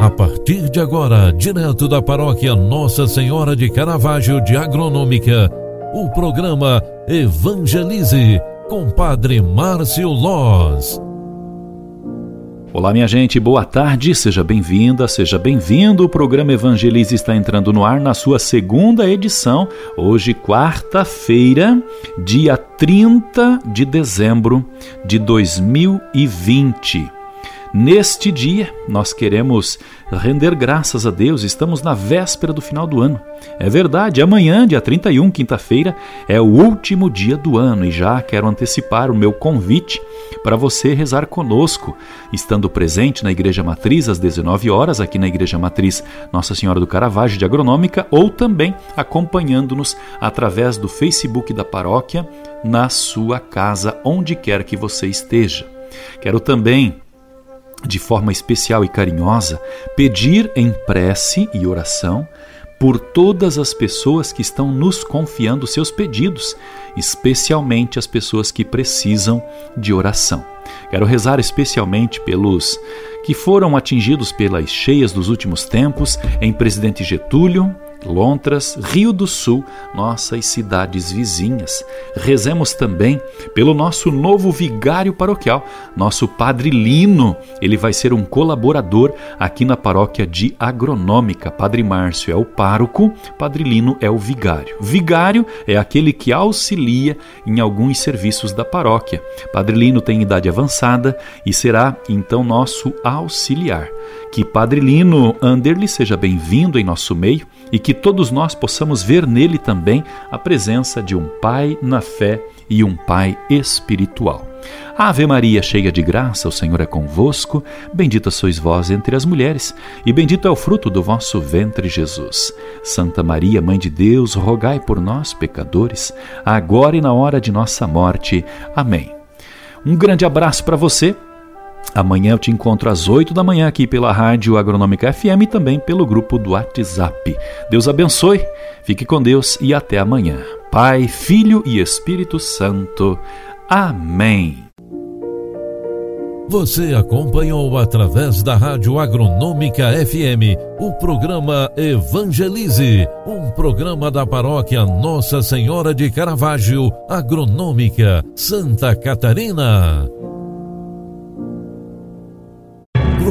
A partir de agora, direto da paróquia Nossa Senhora de Caravaggio de Agronômica, o programa Evangelize com Padre Márcio Loz. Olá, minha gente, boa tarde, seja bem-vinda, seja bem-vindo. O programa Evangelize está entrando no ar na sua segunda edição, hoje, quarta-feira, dia 30 de dezembro de 2020. Neste dia, nós queremos render graças a Deus, estamos na véspera do final do ano. É verdade, amanhã, dia 31, quinta-feira, é o último dia do ano e já quero antecipar o meu convite para você rezar conosco, estando presente na Igreja Matriz às 19 horas, aqui na Igreja Matriz Nossa Senhora do Caravaggio de Agronômica, ou também acompanhando-nos através do Facebook da paróquia, na sua casa, onde quer que você esteja. Quero também de forma especial e carinhosa, pedir em prece e oração por todas as pessoas que estão nos confiando seus pedidos, especialmente as pessoas que precisam de oração. Quero rezar especialmente pelos que foram atingidos pelas cheias dos últimos tempos em Presidente Getúlio, Lontras, Rio do Sul, nossas cidades vizinhas. Rezemos também pelo nosso novo vigário paroquial, nosso Padre Lino. Ele vai ser um colaborador aqui na paróquia de Agronômica. Padre Márcio é o pároco, Padre Lino é o vigário. Vigário é aquele que auxilia em alguns serviços da paróquia. Padre Lino tem idade avançada e será então nosso auxiliar. Que Padre Lino Anderle seja bem-vindo em nosso meio e que todos nós possamos ver nele também a presença de um Pai na fé e um Pai espiritual. Ave Maria, cheia de graça, o Senhor é convosco. Bendita sois vós entre as mulheres, e bendito é o fruto do vosso ventre, Jesus. Santa Maria, Mãe de Deus, rogai por nós, pecadores, agora e na hora de nossa morte. Amém. Um grande abraço para você Amanhã eu te encontro às 8 da manhã aqui pela Rádio Agronômica FM e também pelo grupo do WhatsApp. Deus abençoe, fique com Deus e até amanhã. Pai, Filho e Espírito Santo. Amém. Você acompanhou através da Rádio Agronômica FM o programa Evangelize, um programa da paróquia Nossa Senhora de Caravaggio, Agronômica, Santa Catarina.